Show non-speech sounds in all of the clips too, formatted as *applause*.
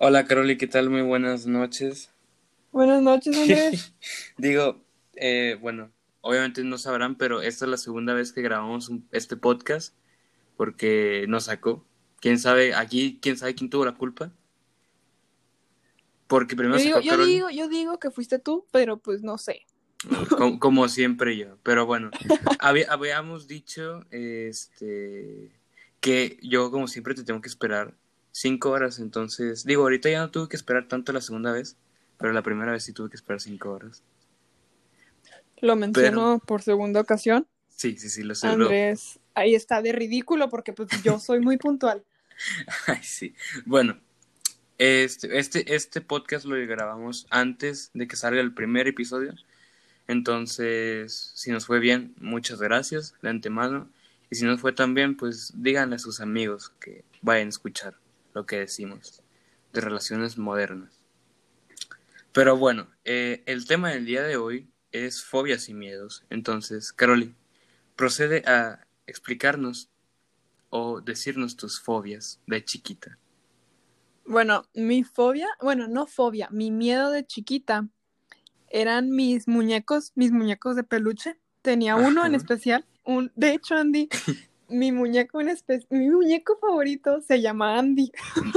Hola Caroli, ¿qué tal? Muy buenas noches. Buenas noches, *laughs* Andrés. Digo, eh, bueno, obviamente no sabrán, pero esta es la segunda vez que grabamos este podcast porque nos sacó. ¿Quién sabe aquí, quién sabe quién tuvo la culpa? Porque primero yo, digo, sacó yo, digo, yo digo que fuiste tú, pero pues no sé. Como, *laughs* como siempre yo. Pero bueno, habíamos dicho este que yo como siempre te tengo que esperar cinco horas, entonces, digo, ahorita ya no tuve que esperar tanto la segunda vez, pero la primera vez sí tuve que esperar cinco horas. Lo menciono por segunda ocasión. Sí, sí, sí, lo sé. Andrés, ahí está de ridículo porque pues yo soy muy puntual. *laughs* Ay, sí. Bueno, este, este, este podcast lo grabamos antes de que salga el primer episodio. Entonces, si nos fue bien, muchas gracias de antemano. Y si no fue tan bien, pues díganle a sus amigos que vayan a escuchar lo que decimos de relaciones modernas. Pero bueno, eh, el tema del día de hoy es fobias y miedos. Entonces, Caroli, procede a explicarnos o decirnos tus fobias de chiquita. Bueno, mi fobia, bueno, no fobia, mi miedo de chiquita eran mis muñecos, mis muñecos de peluche. Tenía uno en especial, un, de hecho, Andy, *laughs* mi muñeco en mi muñeco favorito se llama Andy.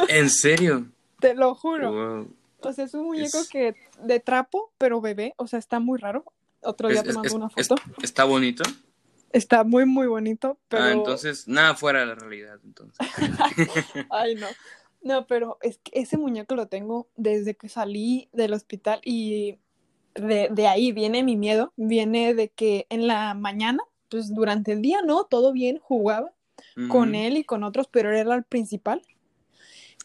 ¿En serio? *laughs* Te lo juro. O sea, es un muñeco que de trapo, pero bebé, o sea, está muy raro. Otro día te mando una foto. ¿Está bonito? Está muy, muy bonito, pero... Ah, entonces, nada fuera de la realidad, entonces. *laughs* Ay, no. No, pero es que ese muñeco lo tengo desde que salí del hospital y de, de ahí viene mi miedo. Viene de que en la mañana pues durante el día no, todo bien, jugaba con él y con otros, pero él era el principal.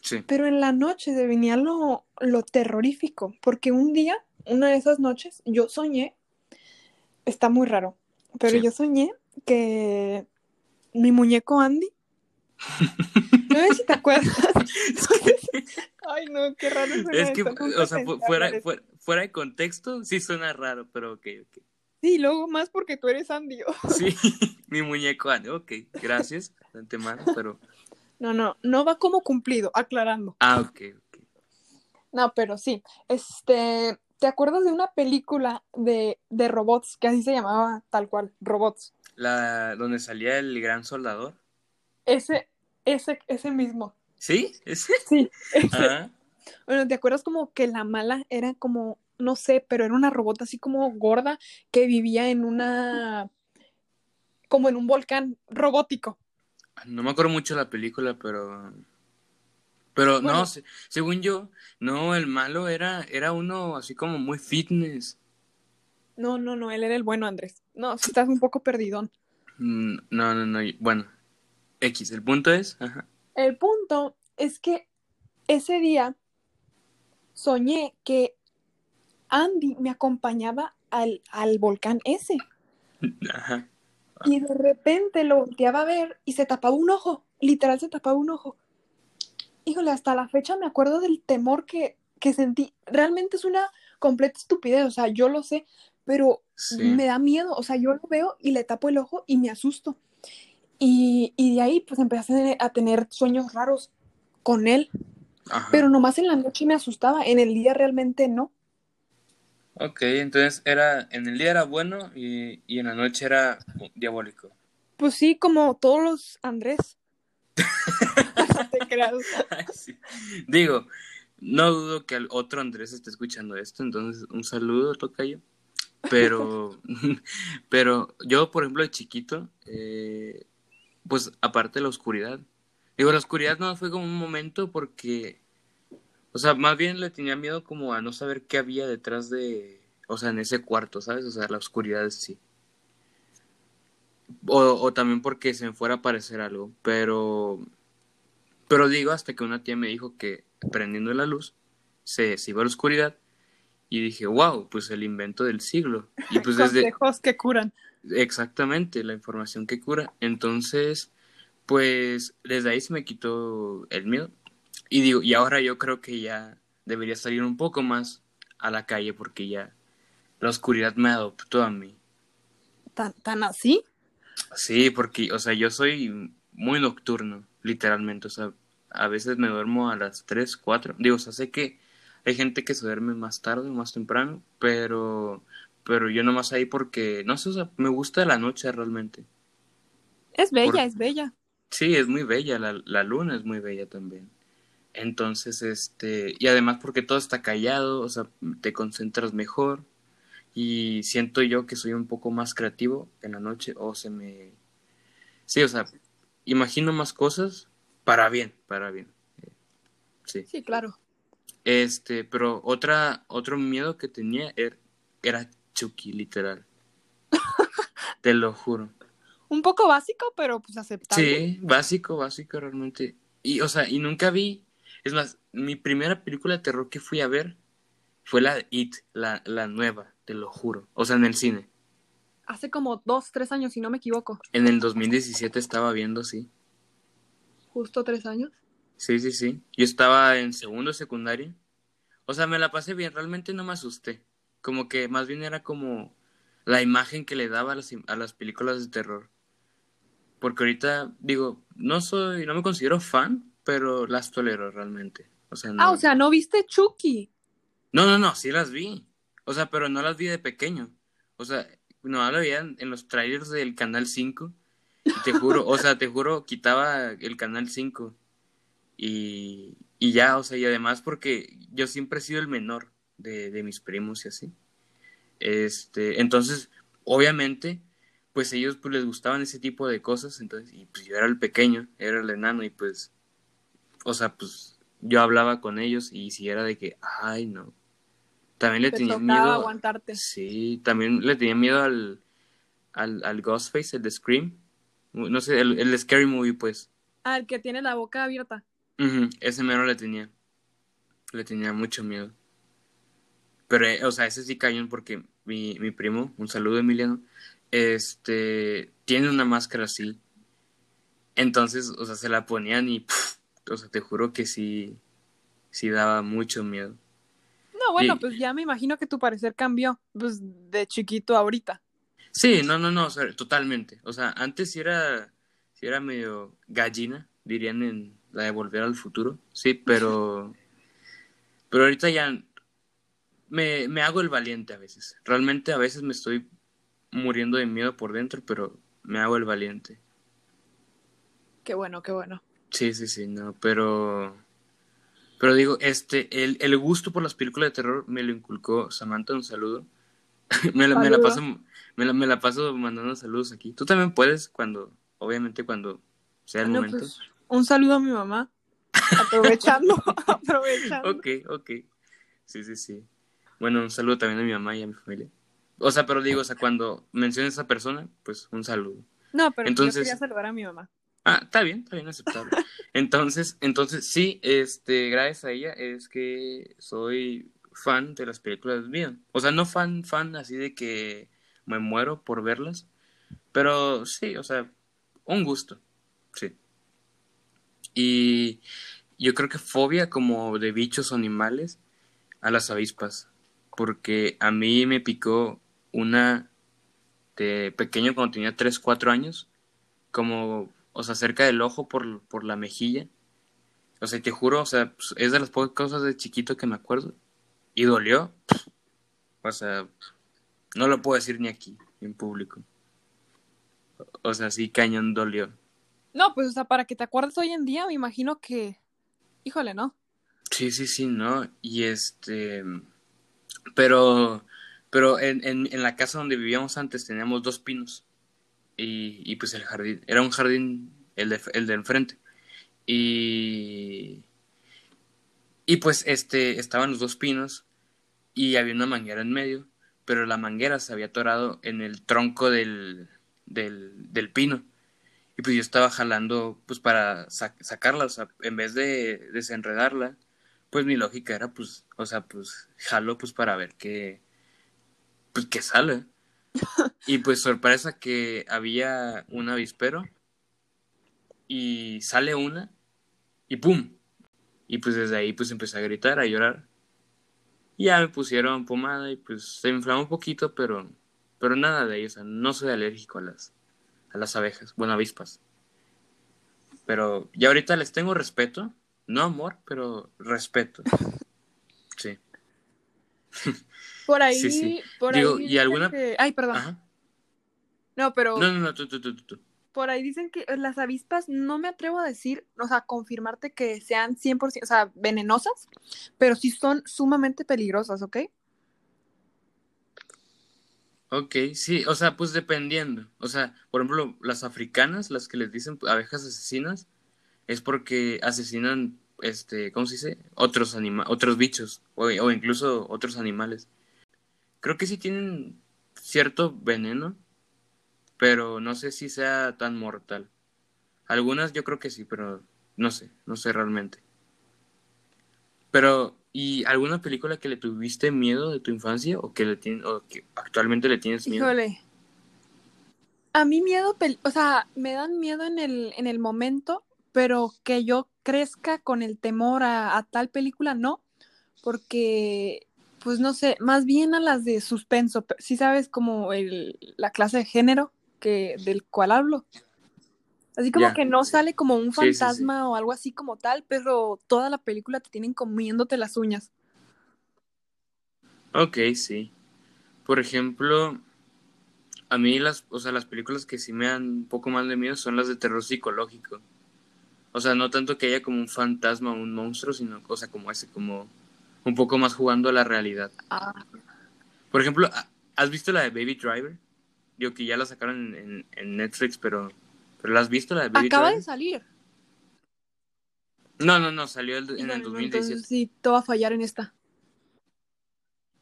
Sí. Pero en la noche se venía lo, lo terrorífico, porque un día, una de esas noches, yo soñé, está muy raro, pero yo soñé que mi muñeco Andy, *laughs* no sé si te acuerdas. *laughs* Ay, no, qué raro Es que, o sea, fuera, fuera, fuera, de contexto, sí suena raro, pero ok, ok. Sí, luego más porque tú eres Andy. *laughs* sí, *laughs* mi muñeco Andy. Ok, gracias de antemano, pero. No, no, no va como cumplido, aclarando. Ah, ok, ok. No, pero sí. Este, ¿te acuerdas de una película de, de robots que así se llamaba tal cual, robots? La donde salía el gran soldador. Ese, ese, ese mismo. ¿Sí? ¿Ese? Sí, *laughs* ese. Bueno, ¿te acuerdas como que la mala era como no sé, pero era una robot así como gorda que vivía en una, como en un volcán robótico. No me acuerdo mucho de la película, pero... Pero no, según yo, no, el malo era, era uno así como muy fitness. No, no, no, él era el bueno, Andrés. No, estás un poco perdidón. Mm, no, no, no, bueno. X, el punto es... El punto es que ese día soñé que Andy me acompañaba al, al volcán ese. Ajá. Y de repente lo volteaba a ver y se tapaba un ojo, literal se tapaba un ojo. Híjole, hasta la fecha me acuerdo del temor que, que sentí. Realmente es una completa estupidez, o sea, yo lo sé, pero me da miedo, o sea, yo lo veo y le tapo el ojo y me asusto. Y, y de ahí pues empecé a tener sueños raros con él, Ajá. pero nomás en la noche me asustaba, en el día realmente no. Ok, entonces era, en el día era bueno y, y en la noche era diabólico. Pues sí, como todos los Andrés. *laughs* *laughs* te creas. Digo, no dudo que el otro Andrés esté escuchando esto, entonces un saludo, toca yo. Pero, *laughs* pero yo, por ejemplo, de chiquito, eh, pues aparte de la oscuridad, digo, la oscuridad no fue como un momento porque o sea, más bien le tenía miedo como a no saber qué había detrás de, o sea, en ese cuarto, ¿sabes? O sea, la oscuridad sí. O, o también porque se me fuera a aparecer algo, pero, pero digo hasta que una tía me dijo que prendiendo la luz se, se iba a la oscuridad y dije, wow, pues el invento del siglo. Y pues desde... Consejos que curan. Exactamente, la información que cura. Entonces, pues desde ahí se me quitó el miedo. Y digo, y ahora yo creo que ya debería salir un poco más a la calle porque ya la oscuridad me adoptó a mí. ¿Tan, tan así? Sí, porque, o sea, yo soy muy nocturno, literalmente. O sea, a veces me duermo a las 3, 4. Digo, o sea, sé que hay gente que se duerme más tarde o más temprano, pero, pero yo nomás ahí porque, no sé, o sea, me gusta la noche realmente. Es bella, es bella. Sí, es muy bella, la, la luna es muy bella también. Entonces, este, y además porque todo está callado, o sea, te concentras mejor y siento yo que soy un poco más creativo en la noche o se me... Sí, o sea, imagino más cosas para bien, para bien. Sí. Sí, claro. Este, pero otra, otro miedo que tenía era, era Chucky, literal. *laughs* Te lo juro. Un poco básico, pero pues aceptable. Sí, básico, básico realmente. Y, o sea, y nunca vi, es más, mi primera película de terror que fui a ver fue la de It, la, la nueva, te lo juro. O sea, en el cine. Hace como dos, tres años, si no me equivoco. En el 2017 estaba viendo, sí. Justo tres años. Sí, sí, sí. Yo estaba en segundo secundaria. O sea, me la pasé bien, realmente no me asusté. Como que más bien era como la imagen que le daba a las, a las películas de terror. Porque ahorita, digo, no soy, no me considero fan, pero las tolero realmente. O sea, no... Ah, o sea, ¿no viste Chucky? No, no, no, sí las vi. O sea, pero no las vi de pequeño. O sea, no lo veía en los trailers del Canal 5. Y te juro, o sea, te juro, quitaba el Canal 5. Y, y ya, o sea, y además porque yo siempre he sido el menor de, de mis primos y así. Este, entonces, obviamente, pues ellos pues les gustaban ese tipo de cosas, entonces, y pues yo era el pequeño, era el enano, y pues, o sea, pues yo hablaba con ellos y si era de que, ay, no. También le Te tenía miedo. aguantarte. Sí, también le tenía miedo al, al, al Ghostface, el de Scream. No sé, el, el Scary Movie, pues. Ah, el que tiene la boca abierta. Ese mero le tenía. Le tenía mucho miedo. Pero, eh, o sea, ese sí cañón porque mi, mi primo, un saludo Emiliano, este, tiene una máscara así. Entonces, o sea, se la ponían y, o sea, te juro que sí, sí daba mucho miedo. No, bueno, Y- pues ya me imagino que tu parecer cambió, pues de chiquito a ahorita. Sí, no, no, no, o sea, totalmente. O sea, antes sí era, sí era medio gallina, dirían en la de Volver al Futuro, sí, *laughs* pero, pero ahorita ya me, me hago el valiente a veces. Realmente a veces me estoy muriendo de miedo por dentro, pero me hago el valiente. Qué bueno, qué bueno. Sí, sí, sí, no, pero, pero digo, este, el, el gusto por las películas de terror me lo inculcó Samantha, un saludo. *laughs* me, la, me la Saludo. paso, me la, me la paso mandando saludos aquí. Tú también puedes cuando, obviamente cuando sea el momento. pues, un saludo a mi mamá. Aprovechando, *laughs* aprovechando. Ok, ok. Sí, sí, sí. Bueno, un saludo también a mi mamá y a mi familia. O sea, pero digo, o sea, cuando menciones a esa persona, pues un saludo. No, pero Entonces- yo quería saludar a mi mamá. Ah, está bien, está bien aceptable. Entonces, entonces sí, este, gracias a ella es que soy fan de las películas miedo. O sea, no fan, fan así de que me muero por verlas, pero sí, o sea, un gusto, sí. Y yo creo que fobia como de bichos o animales a las avispas, porque a mí me picó una de pequeño cuando tenía 3, 4 años, como, o sea, cerca del ojo por, por la mejilla. O sea, te juro, o sea, pues, es de las pocas cosas de chiquito que me acuerdo. Y dolió. O sea, no lo puedo decir ni aquí, en público. O sea, sí, cañón dolió. No, pues, o sea, para que te acuerdes hoy en día, me imagino que. Híjole, ¿no? Sí, sí, sí, ¿no? Y este, pero, pero en, en, en la casa donde vivíamos antes teníamos dos pinos y, pues el jardín, era un jardín, el de, el de enfrente. Y, y pues este, estaban los dos pinos y había una manguera en medio, pero la manguera se había atorado en el tronco del, del, del pino. Y pues yo estaba jalando pues para sa- sacarla, o sea, en vez de desenredarla, pues mi lógica era pues, o sea, pues jalo pues para ver qué, pues qué sale. Y pues sorpresa que había un avispero y sale una y ¡pum! Y pues desde ahí pues empecé a gritar, a llorar. Y ya me pusieron pomada y pues se inflamó un poquito, pero, pero nada de ello, o sea, no soy alérgico a las, a las abejas, bueno, avispas. Pero ya ahorita les tengo respeto, no amor, pero respeto. *laughs* Sí. Por ahí, por Digo, ahí ¿y alguna- que- Ay, perdón. Ajá. No, pero No, no, no, tú, tú, tú, tú, tú. por ahí dicen que las avispas, no me atrevo a decir, o sea, confirmarte que sean 100%, o sea, venenosas, pero sí son sumamente peligrosas, ¿ok? Ok, sí, o sea, pues dependiendo. O sea, por ejemplo, las africanas, las que les dicen abejas asesinas, es porque asesinan, este, ¿cómo se dice? Otros anima otros bichos, o, incluso otros animales. Creo que sí tienen cierto veneno, pero no sé si sea tan mortal. Algunas yo creo que sí, pero no sé, no sé realmente. Pero, ¿y alguna película que le tuviste miedo de tu infancia o que le tien- o que actualmente le tienes miedo? Híjole. A mí miedo, o sea, me dan miedo en el, en el momento, pero que yo crezca con el temor a, a tal película, no, porque, pues no sé, más bien a las de suspenso, si sabes como el, la clase de género que, del cual hablo. Así como que no sale como un Sí, sí, sí. fantasma o algo así como tal, pero toda la película te tienen comiéndote las uñas. Ok, sí. Por ejemplo, a mí las, o sea, las películas que sí me dan un poco más de miedo son las de terror psicológico. O sea, no tanto que haya como un fantasma o un monstruo, sino, o sea, como ese, como un poco más jugando a la realidad. Ah, Por ejemplo, ¿ha- ¿has visto la de Baby Driver? Digo que ya la sacaron en, en- en Netflix, pero, pero ¿la has visto la de Baby acaba de salir. No, no, no, salió el- en el no, 2017. entonces sí, te va a fallar en esta.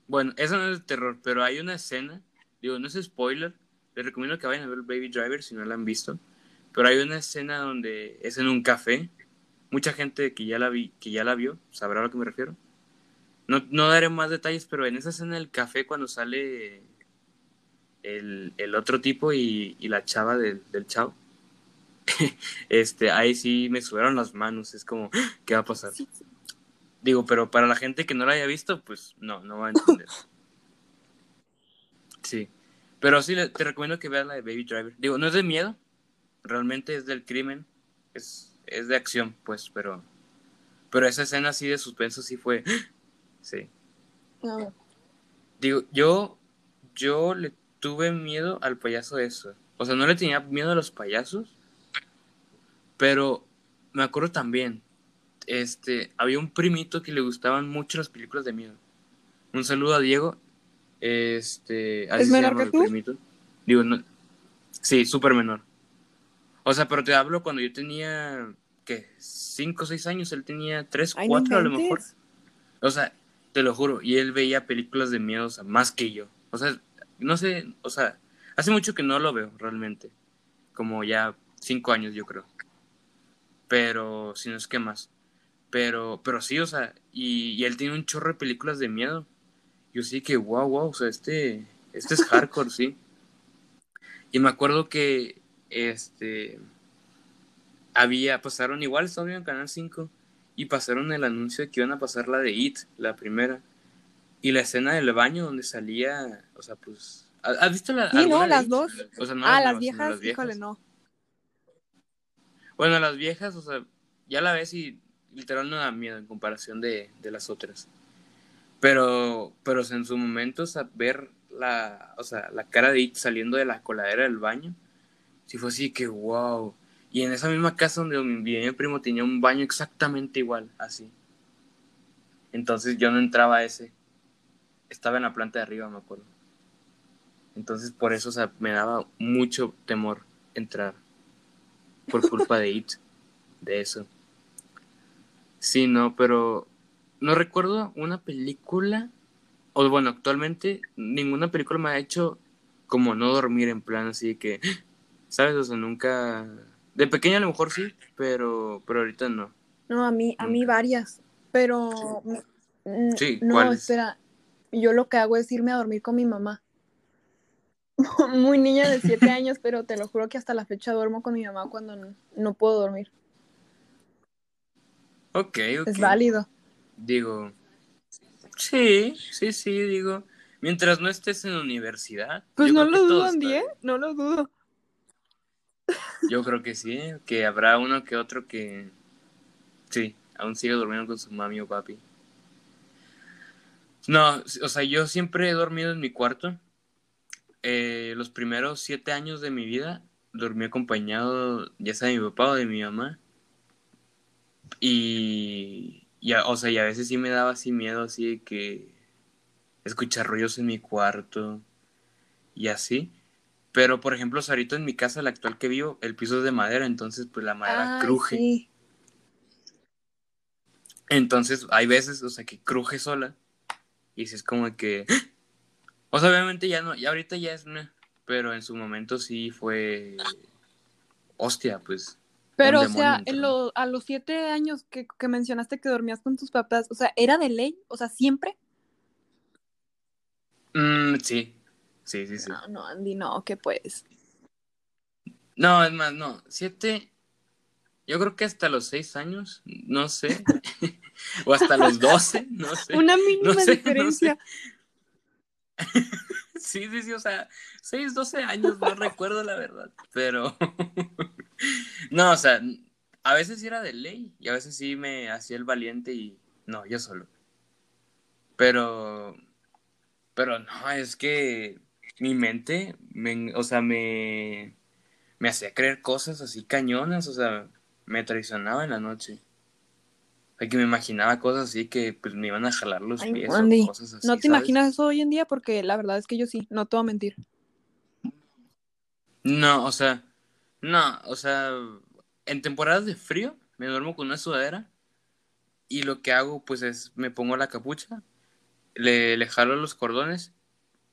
Bueno, eso no es de terror, pero hay una escena, digo, no es spoiler, les recomiendo que vayan a ver Baby Driver si no la han visto, pero hay una escena donde es en un café, mucha gente que ya la vi, que ya la vio, sabrá a lo que me refiero. No, no daré más detalles, pero en esa escena del café cuando sale el, el otro tipo y, y la chava del, del chavo, *laughs* este, ahí sí me sudaron las manos, es como, *gasps* ¿qué va a pasar? Sí, sí. Digo, pero para la gente que no la haya visto, pues no, no va a entender. *laughs* Sí. Pero sí, te recomiendo que veas la de Baby Driver. Digo, no es de miedo, realmente es del crimen, es, es de acción, pues, pero, pero esa escena así de suspenso sí fue, *gasps* sí. Ver. Digo, yo, yo le tuve miedo al payaso eso. O sea, no le tenía miedo a los payasos, pero me acuerdo también, este, había un primito que le gustaban mucho las películas de miedo. Un saludo a Diego. Este, así ¿Es se menor llama que tú? primito. Digo, no, sí, súper menor. O sea, pero te hablo cuando yo tenía, ¿qué? Cinco o seis años, él tenía tres, Ay, no cuatro a lo mejor. O sea, te lo juro, y él veía películas de miedo, o sea, más que yo. O sea, no sé, o sea, hace mucho que no lo veo realmente. Como ya cinco años, yo creo. Pero, si no es que más. Pero, pero sí, o sea, y, y él tiene un chorro de películas de miedo. Yo sí que, wow, wow, o sea, este, este es *laughs* hardcore, sí. Y me acuerdo que, este, había, pasaron igual, estaba en Canal 5 y pasaron el anuncio de que iban a pasar la de It, la primera. Y la escena del baño donde salía, o sea, pues... ¿Has visto la Sí, no, las dos. O sea, no ah, las viejas, las viejas. híjole, no. Bueno, las viejas, o sea, ya la ves y literal no da miedo en comparación de, de las otras. Pero, pero en su momento, o sea, ver la, o sea, la cara de It saliendo de la coladera del baño, sí fue así que wow. Y en esa misma casa donde vivía mi primo tenía un baño exactamente igual, así. Entonces yo no entraba a ese. Estaba en la planta de arriba, me acuerdo. Entonces por eso, o sea, me daba mucho temor entrar. Por culpa de It. De eso. Sí, no, pero no recuerdo una película. O bueno, actualmente ninguna película me ha hecho como no dormir en plan así que, ¿sabes? O sea, nunca... De pequeña a lo mejor sí, pero, pero ahorita no. No, a mí, a mí Nunca. varias. Pero Sí, no, ¿cuáles? espera. Yo lo que hago es irme a dormir con mi mamá. *laughs* Muy niña de siete *laughs* años, pero te lo juro que hasta la fecha duermo con mi mamá cuando no, no puedo dormir. Ok, ok. Es válido. Digo, sí, sí, sí, digo. Mientras no estés en universidad. Pues no lo dudo, está Andy, ¿eh? No lo dudo. Yo creo que sí, que habrá uno que otro que... Sí, aún sigue durmiendo con su mami o papi. No, o sea, yo siempre he dormido en mi cuarto. Eh, los primeros siete años de mi vida dormí acompañado ya sea de mi papá o de mi mamá. Y, o sea, y a veces sí me daba así miedo, así de que escuchar ruidos en mi cuarto y así. Pero, por ejemplo, ahorita en mi casa, la actual que vivo, el piso es de madera, entonces pues la madera cruje. Entonces, hay veces, o sea, que cruje sola. Y si es como que. O sea, obviamente ya no, ya ahorita ya es una. Pero en su momento sí fue. Hostia, pues. Pero, o sea, en a los siete años que, mencionaste que dormías con tus papás, o sea, ¿era de ley? O sea, ¿siempre? Mm, sí. Sí, sí, sí. No, no, Andy, no, ¿qué pues? No, es más, no. Siete. Yo creo que hasta los seis años, no sé. *laughs* o hasta los doce, no sé. Una mínima diferencia. *laughs* sí, sí, sí, o sea, seis, doce años, no recuerdo la verdad, pero *laughs* no, o sea, a veces sí era de ley y a veces sí me hacía el valiente y no, yo solo. Pero, pero no, es que mi mente, me, o sea, me, me hacía creer cosas así cañonas, o sea, me traicionaba en la noche. O que me imaginaba cosas así que pues me iban a jalar los pies o cosas así. No te imaginas eso hoy en día porque la verdad es que yo sí, no te voy a mentir. No, o sea, no, o sea, en temporadas de frío me duermo con una sudadera y lo que hago pues es me pongo la capucha, le, le jalo los cordones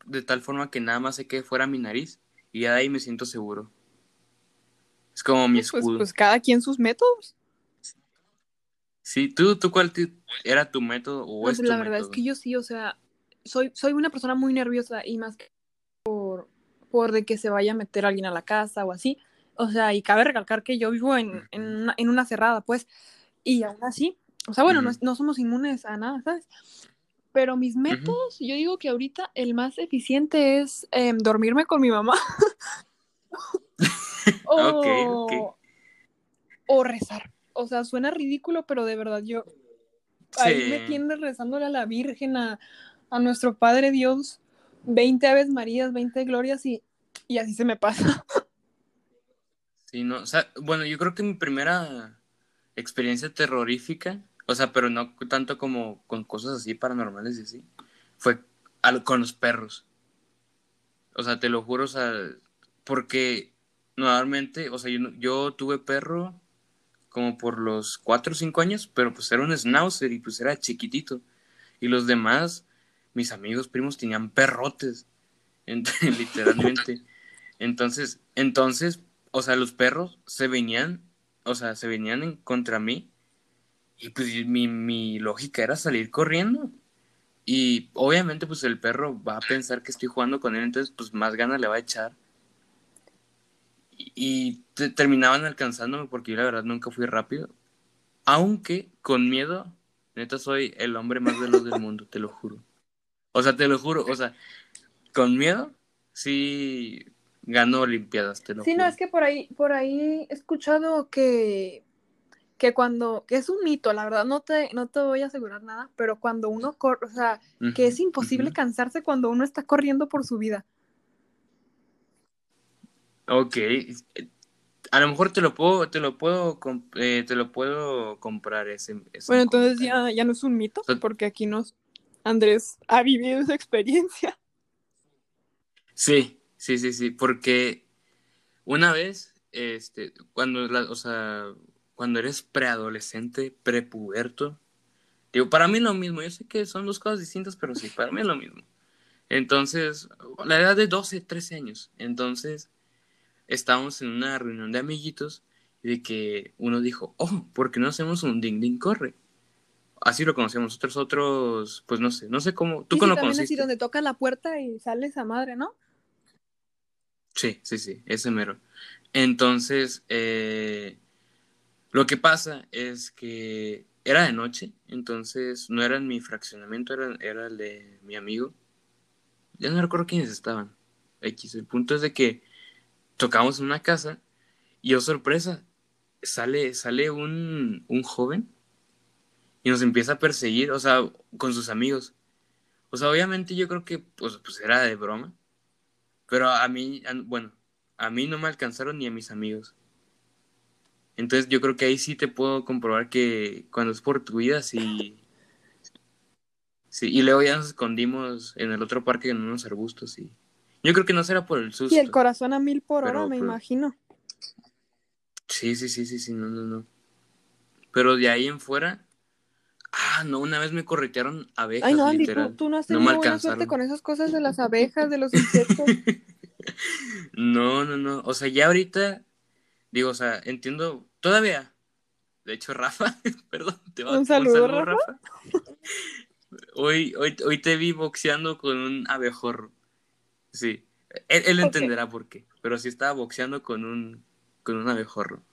de tal forma que nada más se quede fuera mi nariz y ya de ahí me siento seguro. Es como mi pues, escudo. Pues, cada quien sus métodos. Sí, ¿tú, tú cuál era tu método o pues, La verdad es que yo sí, o sea, soy, soy una persona muy nerviosa y más que por, por de que se vaya a meter alguien a la casa o así. O sea, y cabe recalcar que yo vivo en, en, una, en una cerrada, pues, y aún así, o sea, bueno, no, somos inmunes a nada, ¿sabes? Pero mis métodos, yo digo que ahorita el más eficiente es em, dormirme con mi mamá. *laughs* o, o rezar. O sea, suena ridículo, pero de verdad yo ahí me tiende rezándole a la Virgen, a, nuestro Padre Dios, 20 Aves Marías, 20 Glorias y, y así se me pasa. *laughs* Sí, no, o sea, bueno, yo creo que mi primera experiencia terrorífica, o sea, pero no tanto como con cosas así paranormales y así, fue con los perros. O sea, te lo juro, o sea, porque normalmente, o sea, yo, yo tuve perro como por los cuatro o cinco años, pero pues era un schnauzer y pues era chiquitito. Y los demás, mis amigos, primos, tenían perrotes, *laughs* literalmente. Entonces, entonces, o sea, los perros se venían, o sea, se venían en contra mí. Y pues mi, mi lógica era salir corriendo. Y obviamente, pues el perro va a pensar que estoy jugando con él, entonces, pues más ganas le va a echar y terminaban alcanzándome porque yo la verdad nunca fui rápido. Aunque con miedo, neta soy el hombre más veloz del mundo, te lo juro. O sea, te lo juro, o sea, con miedo sí gano olimpiadas, te lo sí, no, es que por ahí por ahí he escuchado que que cuando que es un mito, la verdad no te no te voy a asegurar nada, pero cuando uno corre, o sea, que es imposible cansarse cuando uno está corriendo por su vida. Ok. A lo mejor te lo puedo, te lo puedo, eh, te lo puedo comprar ese. bueno, entonces ya, ya no es un mito, porque aquí nos Andrés ha vivido esa experiencia. Sí, sí, sí, sí, porque una vez, este, cuando, o sea, cuando eres preadolescente, prepuberto, digo, para mí es lo mismo, yo sé que son dos cosas distintas, pero sí, para mí es lo mismo. Entonces, la edad de 12, 13 años, entonces estábamos en una reunión de amiguitos y de que uno dijo, oh, ¿por qué no hacemos un ding ding corre? Así lo conocemos nosotros, otros, pues no sé, no sé cómo, tú sí, lo también así donde toca la puerta y sale esa madre, ¿no? Sí, sí, sí, ese mero. Entonces, eh, lo que pasa es que era de noche, entonces no era en mi fraccionamiento, era, era el de mi amigo. Ya no recuerdo quiénes estaban. X. El punto es de que tocamos en una casa y oh sorpresa, sale, sale un, un joven y nos empieza a perseguir, o sea, con sus amigos. O sea, obviamente yo creo que pues, pues era de broma, pero a mí, bueno, a mí no me alcanzaron ni a mis amigos. Entonces yo creo que ahí sí te puedo comprobar que cuando es por tu vida, sí. Sí, y luego ya nos escondimos en el otro parque en unos arbustos y yo creo que no será por el susto. Y el corazón a mil por hora, me imagino. Sí, sí, sí, sí, sí, no, no, no. Pero de ahí en fuera, ah, no, una vez me corretearon abejas. Ay, no, Andy, tú, no has tenido buena suerte con esas cosas de las abejas, de los insectos. *laughs* no, no, no. O sea, ya ahorita, digo, o sea, entiendo, todavía. De hecho, Rafa, *laughs* perdón, te va un saludo, un saludo Rafa. Hoy, hoy, hoy te vi boxeando con un abejorro. Sí, él, entenderá por qué, pero sí estaba boxeando con un, con un abejorro.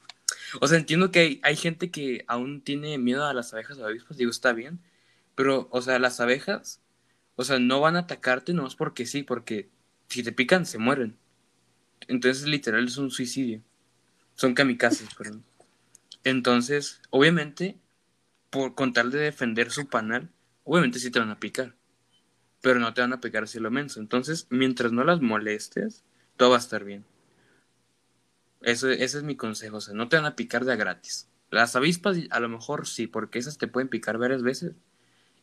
O sea, entiendo que hay, hay, gente que aún tiene miedo a las abejas o avispas, digo, está bien, pero, o sea, las abejas, o sea, no van a atacarte nomás porque sí, porque si te pican, se mueren. Entonces, literal, es un suicidio. Son kamikazes, *laughs* perdón. Entonces, obviamente, por con tal de defender su panal, obviamente sí te van a picar pero no te van a pegar así lo menso. Entonces, mientras no las molestes, todo va a estar bien. Eso, ese es mi consejo, o sea, no te van a picar de a gratis. Las avispas a lo mejor sí, porque esas te pueden picar varias veces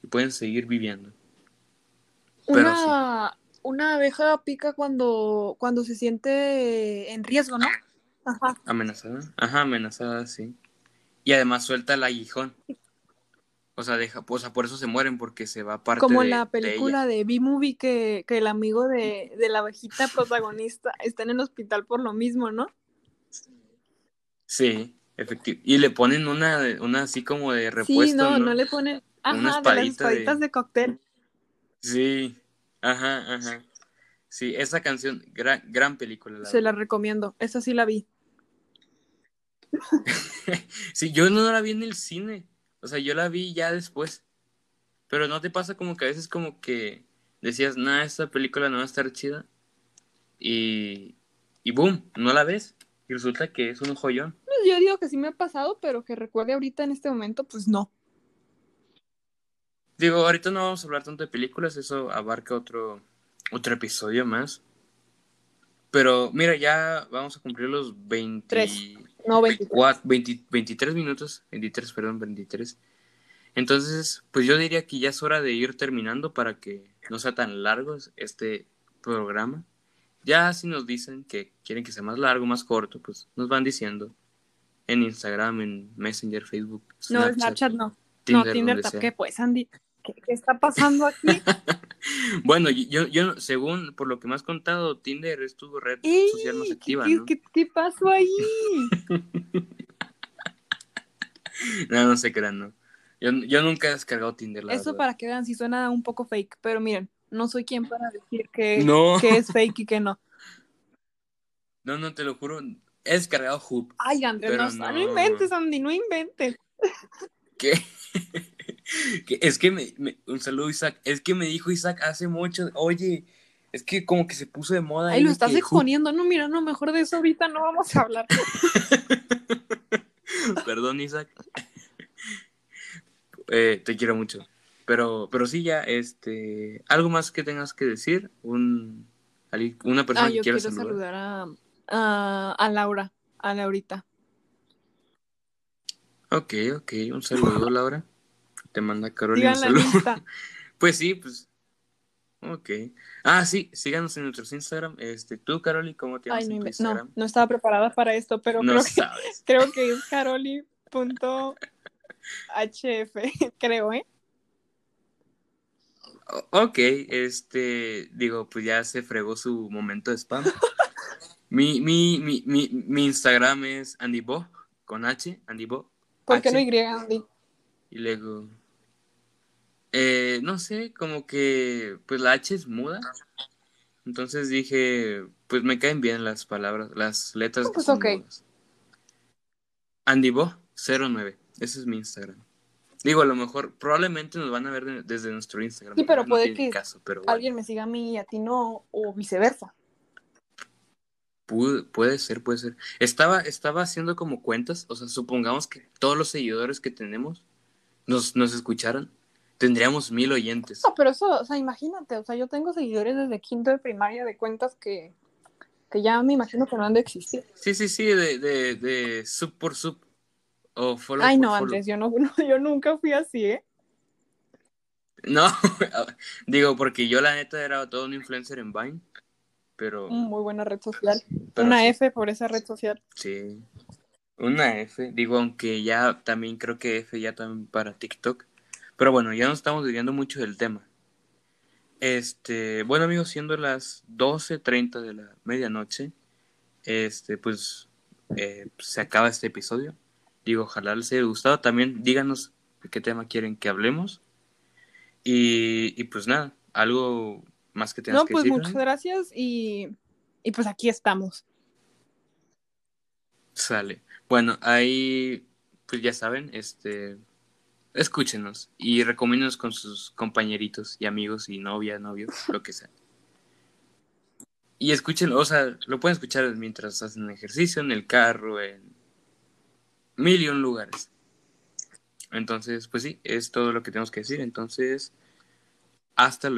y pueden seguir viviendo. una, una abeja pica cuando, cuando se siente en riesgo, ¿no? Ajá. Amenazada. Ajá, amenazada, sí. Y además suelta el aguijón. O sea, deja, o sea, por eso se mueren, porque se va parte Como la película de, B-Movie que, que, el amigo de, de la abejita protagonista está en el hospital por lo mismo, ¿no? Sí, efectivamente. Y le ponen una, una así como de repuesto. Sí, no, no, le ponen. Ajá, de las espaditas de... cóctel. Sí, ajá, ajá. Sí, esa canción, gran, gran película. Se la recomiendo, esa sí la vi. *laughs* sí, yo no la vi en el cine. O sea, yo la vi ya después. Pero no te pasa como que a veces como que decías, nada, esta película no va a estar chida. Y, y boom, no la ves. Y resulta que es un joyón. Pues yo digo que sí me ha pasado, pero que recuerde ahorita en este momento, pues no. Digo, ahorita no vamos a hablar tanto de películas, eso abarca otro, otro episodio más. Pero mira, ya vamos a cumplir los 20. No, 23. 23 minutos, 23, perdón, 23. Entonces, pues yo diría que ya es hora de ir terminando para que no sea tan largo este programa. Ya si nos dicen que quieren que sea más largo, más corto, pues nos van diciendo en Instagram, en Messenger, Facebook. no, Snapchat no. no, Tinder, ¿qué pues, Andy? ¿Qué, está pasando aquí? *laughs* bueno, yo, yo, según por lo que me has contado, Tinder es tu red social más activa, ¿qué, ¿no? ¿qué, pasó ahí? *laughs* no, no sé qué no. Yo, yo, nunca he descargado Tinder. La Eso para que vean si suena un poco fake, pero miren, no soy quien para decir que, que es fake y que no. No, no, te lo juro. He descargado Hoop. Ay, Andrés, no, no, inventes, Andy, no inventes. ¿Qué? *laughs* es que me, un saludo Isaac, es que me dijo Isaac hace mucho, oye, es que como que se puso de moda. Ay, lo estás exponiendo, no, mira, no, mejor de eso ahorita no vamos a hablar. *laughs* Perdón, Isaac. Eh, te quiero mucho. Pero, pero sí, ya, este, algo más que tengas que decir, un, una persona ah, que quieras saludar. saludar a, a, a Laura, a Laurita. Ok, ok, un saludo, Laura. Te manda Carolina un saludo. pues sí, pues. Ok. Ah, sí, síganos en nuestros Instagram. Este, tú, Caroli, ¿cómo te llamas Ay, no, Instagram? No, no estaba preparada para esto, pero creo, Que, *laughs* creo que es caroli.hf, *laughs* creo, ¿eh? Ok, este, digo, pues ya se fregó su momento de spam. *laughs* mi, mi, mi, mi, mi Instagram es AndyBo, con H, AndyBo. ¿Por qué no Y, Andy? Y luego, eh, no sé, como que, pues la H es muda. Entonces dije, pues me caen bien las palabras, las letras. pues ok. AndyBo09, ese es mi Instagram. Digo, a lo mejor, probablemente nos van a ver desde nuestro Instagram. Sí, pero puede que alguien me siga a mí y a ti no, o viceversa. Puede, ser, puede ser. Estaba, estaba haciendo como cuentas, o sea, supongamos que todos los seguidores que tenemos nos, nos escucharan, tendríamos mil oyentes. No, pero eso, o sea, imagínate, o sea, yo tengo seguidores desde quinto de primaria de cuentas que, que ya me imagino que no han de existir. Sí, sí, sí, de, de, de sub por sub. O follow Ay, por no, follow. Andrés, yo, no, *laughs* no, yo nunca fui así, ¿eh? No, *laughs* digo, porque yo la neta era todo un influencer en Vine, pero... Muy buena red social. pero Una sí, F por esa red social. Sí, una F. Digo, aunque ya también creo que F ya también para TikTok. Pero bueno, ya nos estamos desviando mucho del tema. Este, bueno amigos, siendo las 12.30 de la medianoche, este, pues eh, se acaba este episodio. Digo, ojalá les haya gustado. También díganos de qué tema quieren que hablemos. Y, y pues nada, algo más que tengas No, que pues decir. muchas gracias y, y pues aquí estamos. Sale. Bueno, ahí, pues ya saben, este, escúchenos y recomiéndenos con sus compañeritos y amigos y novia, novio, *laughs* lo que sea. Y escúchenlo, o sea, lo pueden escuchar mientras hacen ejercicio, en el carro, en mil y un lugares. Entonces, pues sí, es todo lo que tenemos que decir. Entonces, hasta luego.